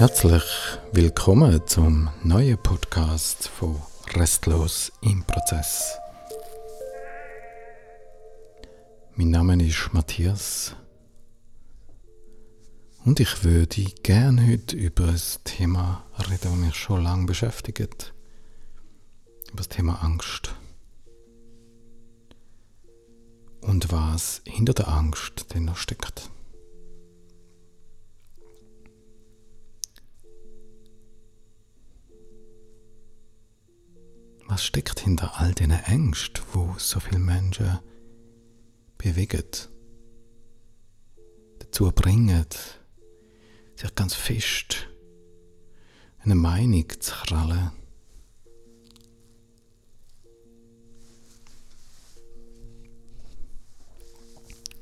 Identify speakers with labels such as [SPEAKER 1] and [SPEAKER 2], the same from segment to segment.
[SPEAKER 1] Herzlich willkommen zum neuen Podcast von Restlos im Prozess. Mein Name ist Matthias und ich würde gerne heute über ein Thema reden, das mich schon lange beschäftigt. Über das Thema Angst. Und was hinter der Angst denn noch steckt. Was steckt hinter all diesen Ängsten, wo so viele Menschen bewegen, dazu bringen, sich ganz fest eine Meinung zu krallen?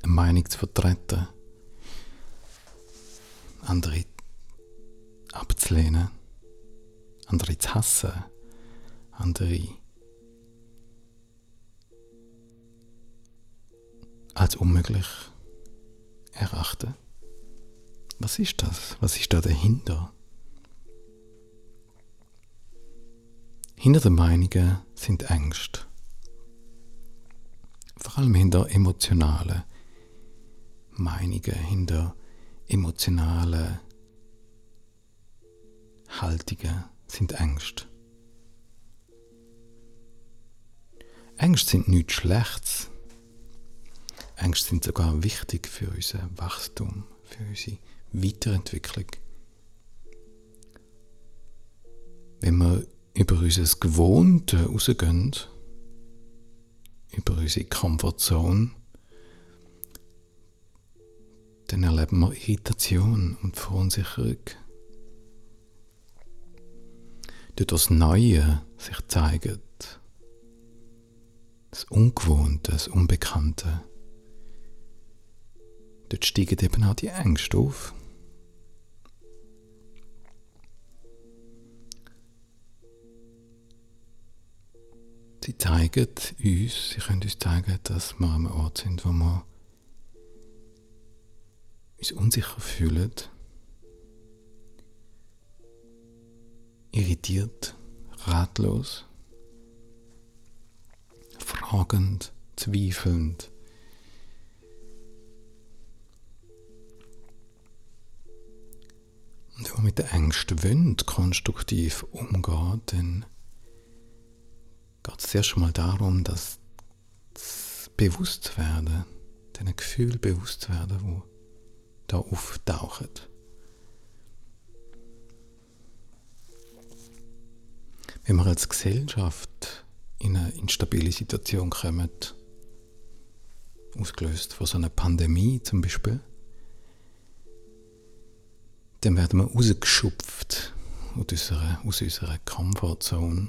[SPEAKER 1] Eine Meinung zu vertreten, andere abzulehnen, andere zu hassen andere als unmöglich erachten. Was ist das? Was ist da dahinter? Hinter den Meinungen sind Ängste. Vor allem hinter emotionalen Meinungen, hinter emotionalen Haltungen sind Ängste. Ängste sind nichts Schlechtes. Ängste sind sogar wichtig für unser Wachstum, für unsere Weiterentwicklung. Wenn wir über unser Gewohnte rausgehen, über unsere Komfortzone, dann erleben wir Irritation und Verunsicherung. Dort das Neue sich zeigt, das Ungewohnte, das Unbekannte. Dort steigen eben auch die Ängste auf. Sie zeigen uns, sie können uns zeigen, dass wir an einem Ort sind, wo wir uns unsicher fühlen, irritiert, ratlos fragend, zweifelnd. Und wenn man mit den Ängsten wollen, konstruktiv umgehen, dann geht es erst mal darum, dass bewusst werden, diesen Gefühl bewusst werden, wo da auftauchen. Wenn wir als Gesellschaft in eine instabile Situation kommen, ausgelöst von so einer Pandemie zum Beispiel, dann werden wir rausgeschupft aus unserer, aus unserer Comfortzone.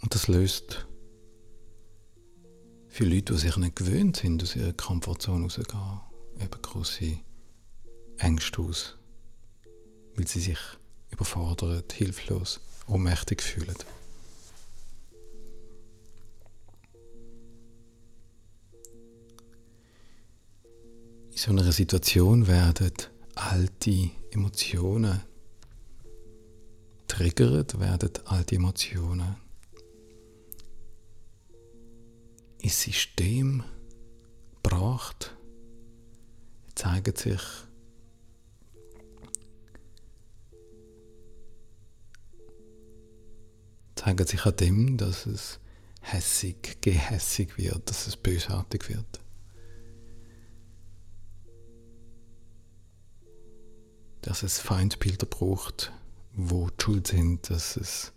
[SPEAKER 1] Und das löst für Leute, die sich nicht gewöhnt sind, aus ihrer Komfortzone rauszugehen, eben große Ängste aus, weil sie sich überfordert, hilflos, ohnmächtig fühlen. In so einer Situation werden alte Emotionen triggert, werden alte Emotionen ins System gebracht, zeigen sich zeigen sich an dem, dass es hässig, gehässig wird, dass es bösartig wird. Dass es Feindbilder braucht, wo die schuld sind, dass es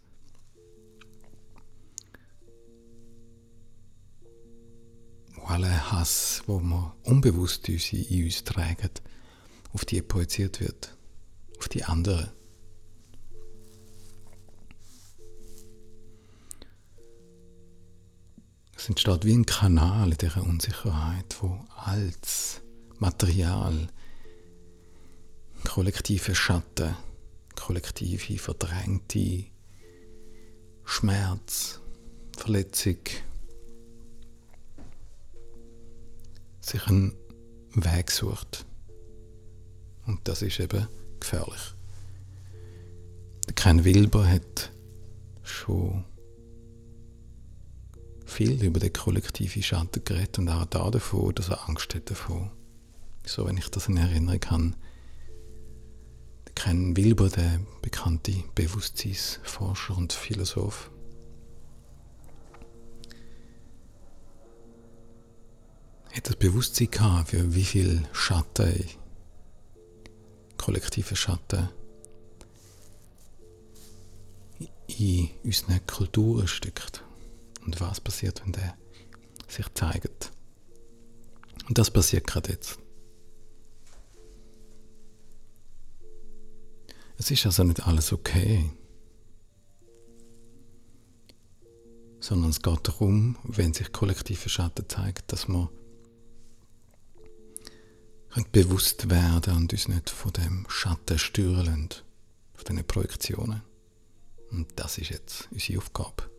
[SPEAKER 1] alle Hass, wo man unbewusst in uns tragen, auf die projiziert wird, auf die anderen. Es entsteht wie ein Kanal in dieser Unsicherheit, wo als Material kollektive Schatten, kollektive verdrängte Schmerz, Verletzung, sich einen Weg sucht. Und das ist eben gefährlich. Ken Wilber hat schon viel über den kollektiven Schatten geredet und auch da davon, dass er Angst hat davon. So, wenn ich das in Erinnerung habe. Ken Wilber, der bekannte Bewusstseinsforscher und Philosoph, hat das Bewusstsein gehabt, für wie viel Schatten, kollektive Schatten, in unseren Kulturen steckt. Und was passiert, wenn der sich zeigt. Und das passiert gerade jetzt. Es ist also nicht alles okay. Sondern es geht darum, wenn sich kollektive Schatten zeigt, dass man bewusst werden und uns nicht von dem Schatten steuern von diesen Projektionen. Und das ist jetzt unsere Aufgabe.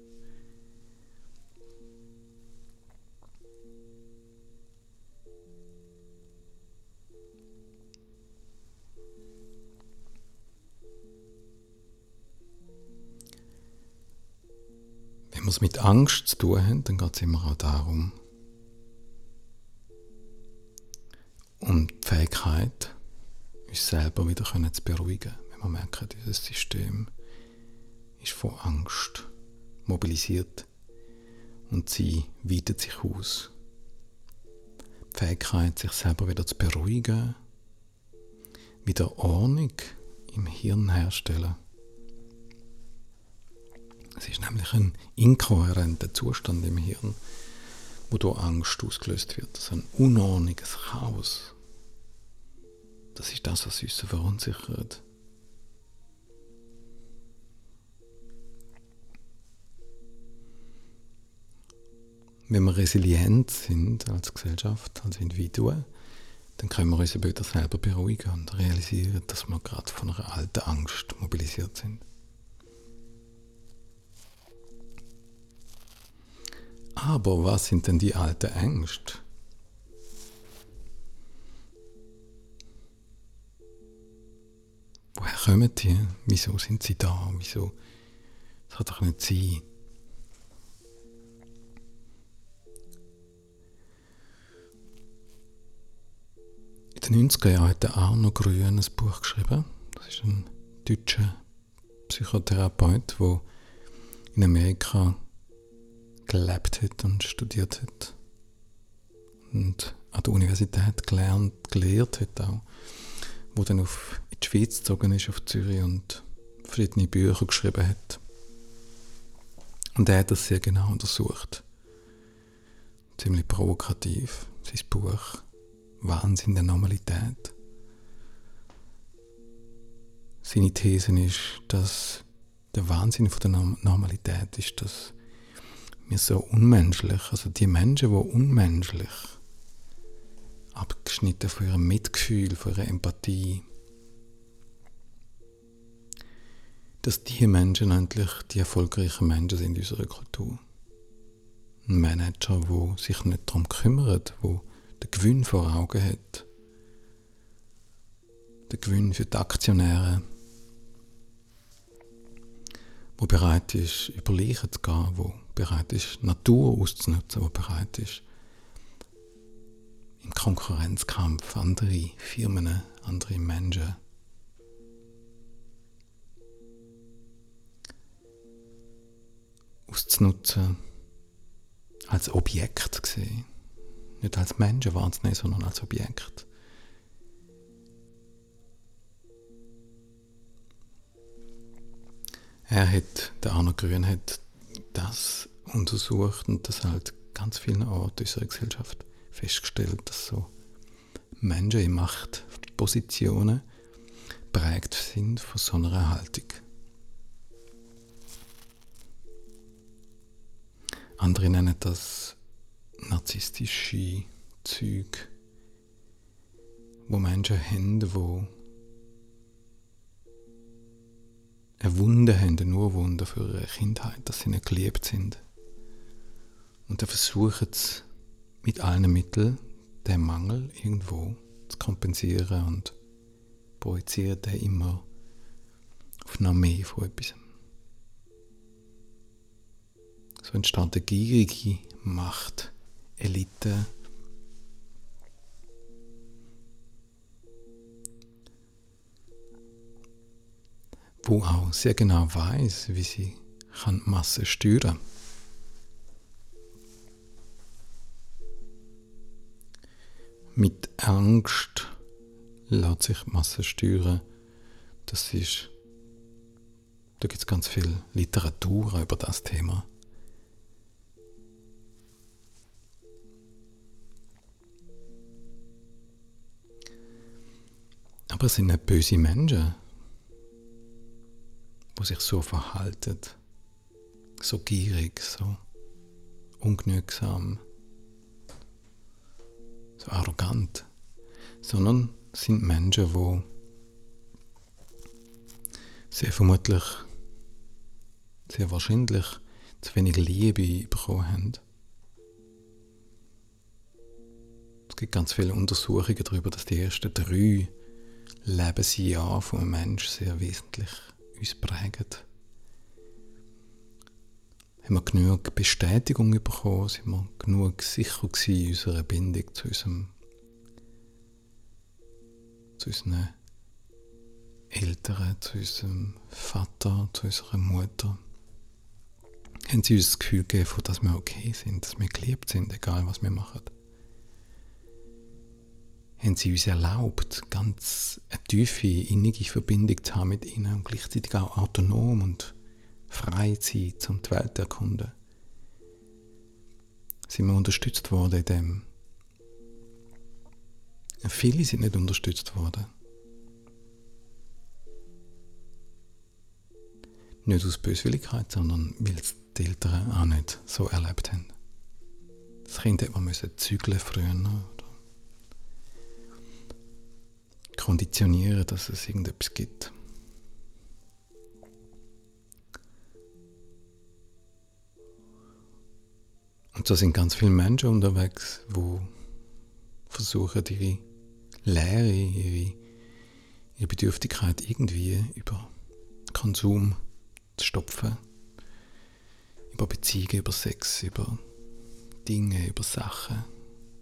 [SPEAKER 1] Wir es mit Angst zu tun haben, dann geht es immer auch darum, um die Fähigkeit, uns selber wieder zu beruhigen, wenn wir merken, dieses System ist von Angst mobilisiert und sie weitet sich aus. Die Fähigkeit, sich selber wieder zu beruhigen, wieder Ordnung im Hirn herstellen. Es ist nämlich ein inkohärenter Zustand im Hirn, wo durch Angst ausgelöst wird. Das ist ein unordentliches Chaos. Das ist das, was uns verunsichert. Wenn wir resilient sind als Gesellschaft, als Individuen, dann können wir uns wieder selber beruhigen und realisieren, dass wir gerade von einer alten Angst mobilisiert sind. Aber was sind denn die alten Ängste? Woher kommen die? Wieso sind sie da? Wieso? Das kann doch nicht sein. In den 90er Jahren hat Arno Grün ein Buch geschrieben. Das ist ein deutscher Psychotherapeut, der in Amerika gelebt hat und studiert hat. Und an der Universität gelernt, gelehrt hat auch. Wo dann auf, in die Schweiz gezogen ist, auf Zürich und verschiedene Bücher geschrieben hat. Und er hat das sehr genau untersucht. Ziemlich provokativ, sein Buch Wahnsinn der Normalität. Seine These ist, dass der Wahnsinn von der Normalität ist, dass wir so unmenschlich, also die Menschen, die unmenschlich, abgeschnitten von ihrem Mitgefühl, von ihrer Empathie, dass die Menschen endlich die erfolgreichen Menschen sind in unserer Kultur. Ein Manager, der sich nicht darum kümmert, der den Gewinn vor Augen hat, den Gewinn für die Aktionäre, wo bereit ist, über Leichen zu gehen, wo bereit ist, Natur auszunutzen, wo bereit ist, im Konkurrenzkampf andere Firmen, andere Menschen auszunutzen, als Objekt gesehen. Nicht als Menschen wahrzunehmen, sondern als Objekt. Er hat, der Arno Grün hat das untersucht und das halt ganz vielen Orten unserer Gesellschaft festgestellt, dass so Menschen in Machtpositionen prägt sind von so einer Haltung. Andere nennen das narzisstische Züg, wo Menschen haben, wo eine Wunde haben, eine Urwunde für ihre Kindheit, dass sie nicht geliebt sind. Und dann versuchen sie mit allen Mitteln, den Mangel irgendwo zu kompensieren und projiziert den immer auf noch mehr von etwas. So entsteht eine gierige Macht, Elite, wo auch sehr genau weiß, wie sie kann Masse steuern. Mit Angst lässt sich Masse steuern. Das ist, da gibt es ganz viel Literatur über das Thema. Aber es sind nicht böse Menschen, die sich so verhalten, so gierig, so ungenügsam, so arrogant, sondern sind Menschen, die sehr vermutlich, sehr wahrscheinlich zu wenig Liebe bekommen haben. Es gibt ganz viele Untersuchungen darüber, dass die ersten drei Lebensjahre von einem Menschen sehr wesentlich uns prägen. Haben wir genug Bestätigung bekommen? Sind wir genug sicher in unserer Bindung zu unserem zu unseren Eltern, zu unserem Vater, zu unserer Mutter? Haben sie uns das Gefühl gegeben, dass wir okay sind, dass wir geliebt sind, egal was wir machen? Haben sie uns erlaubt, ganz eine tiefe, innige Verbindung zu haben mit ihnen und gleichzeitig auch autonom und frei zu sein, um die Welt zu erkunden. Sind wir unterstützt worden in dem? Viele sind nicht unterstützt worden. Nicht aus Böswilligkeit, sondern weil es die Eltern auch nicht so erlebt haben. Das Kind hätte man zügeln früher konditionieren, dass es irgendetwas gibt. Und so sind ganz viele Menschen unterwegs, wo versuchen, ihre Lehre, ihre, ihre Bedürftigkeit irgendwie über Konsum zu stopfen. Über Beziehungen, über Sex, über Dinge, über Sachen,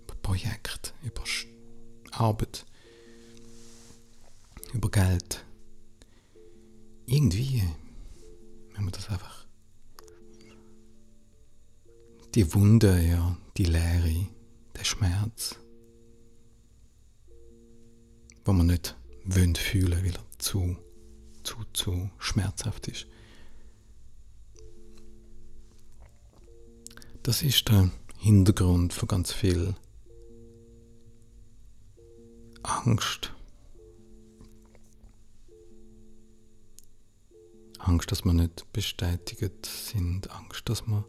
[SPEAKER 1] über Projekte, über Arbeit über Geld. Irgendwie, wenn man das einfach. Die Wunde, ja, die Leere, der Schmerz, wo man nicht fühlen fühlen, weil er zu, zu, zu schmerzhaft ist. Das ist der Hintergrund von ganz viel Angst Angst, dass wir nicht bestätigt sind, Angst, dass wir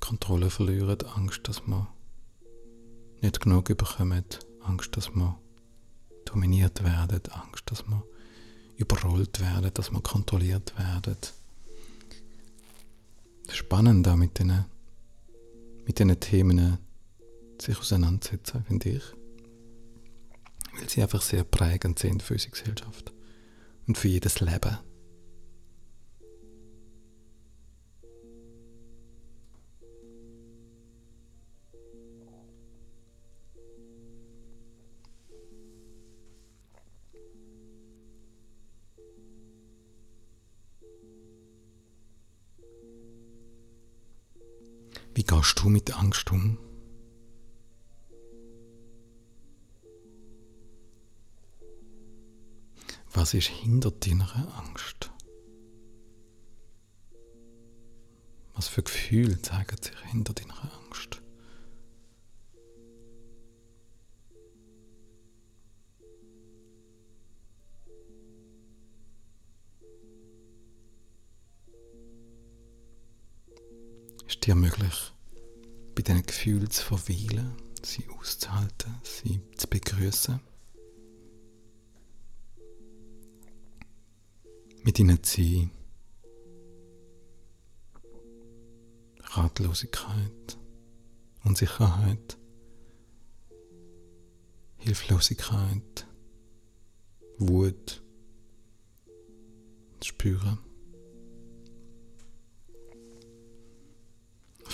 [SPEAKER 1] Kontrolle verlieren, Angst, dass wir nicht genug bekommen, Angst, dass wir dominiert werden, Angst, dass wir überrollt werden, dass wir kontrolliert werden. Spannend da mit diesen mit diesen Themen sich auseinandersetzen, finde ich. Weil sie einfach sehr prägend sind für unsere Gesellschaft und für jedes Leben. Gehst du mit Angst um? Was ist hinter deiner Angst? Was für Gefühle zeigen sich hinter deiner Angst? dir möglich, bei diesen Gefühlen zu verweilen, sie auszuhalten, sie zu begrüßen. Mit ihnen zu sein. Ratlosigkeit, Unsicherheit, Hilflosigkeit, Wut spüren.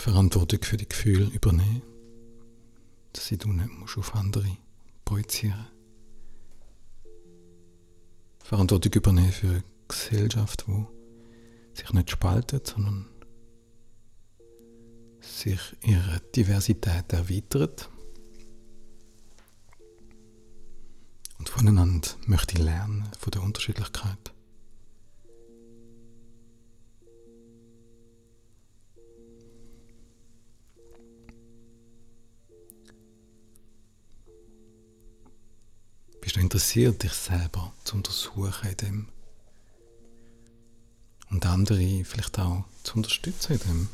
[SPEAKER 1] Verantwortung für die Gefühle übernehmen, dass sie du nicht musst auf andere projizieren Verantwortung übernehmen für eine Gesellschaft, die sich nicht spaltet, sondern sich ihre Diversität erweitert und voneinander möchte ich lernen, von der Unterschiedlichkeit. Interessiert, dich selber zu untersuchen in dem und andere vielleicht auch zu unterstützen in dem,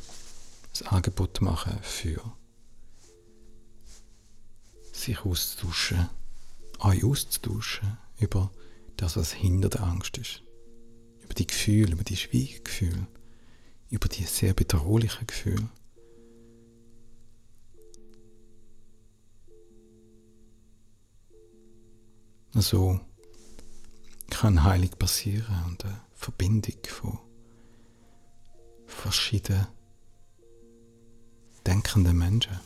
[SPEAKER 1] das Angebot machen für sich auszutauschen, euch auszutauschen über das, was hinter der Angst ist. Über die Gefühle, über die Schweigegefühle, über die sehr bedrohlichen Gefühle. So kann Heilung passieren und eine Verbindung von verschiedenen denkenden Menschen.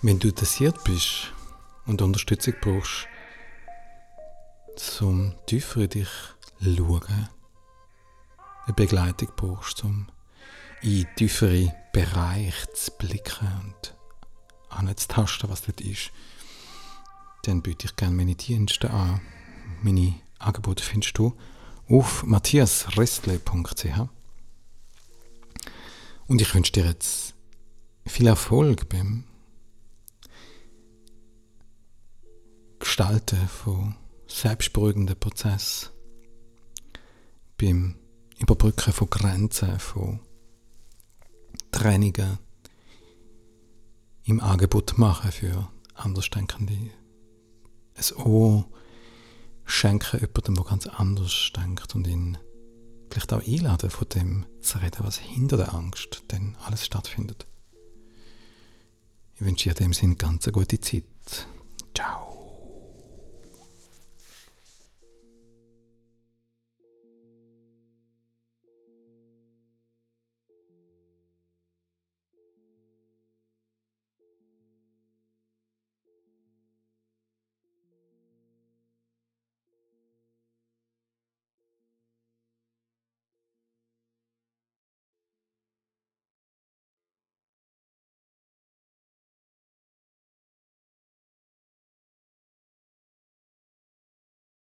[SPEAKER 1] Wenn du interessiert bist und Unterstützung brauchst, zum tiefer in dich schauen, eine Begleitung brauchst, um in tiefere Bereiche zu blicken und anzutasten, was dort ist, dann biete ich gerne meine Dienste an. Meine Angebote findest du auf matthiasrestle.ch und ich wünsche dir jetzt viel Erfolg beim Gestalten von selbstberuhigenden Prozess, beim Überbrücken von Grenzen, von Trennungen im Angebot machen für Andersdenkende. Ein Ohr schenken jemandem, der ganz anders denkt und ihn vielleicht auch einladen, von dem zu reden, was hinter der Angst denn alles stattfindet. Ich wünsche dir in dem Sinn ganz eine gute Zeit.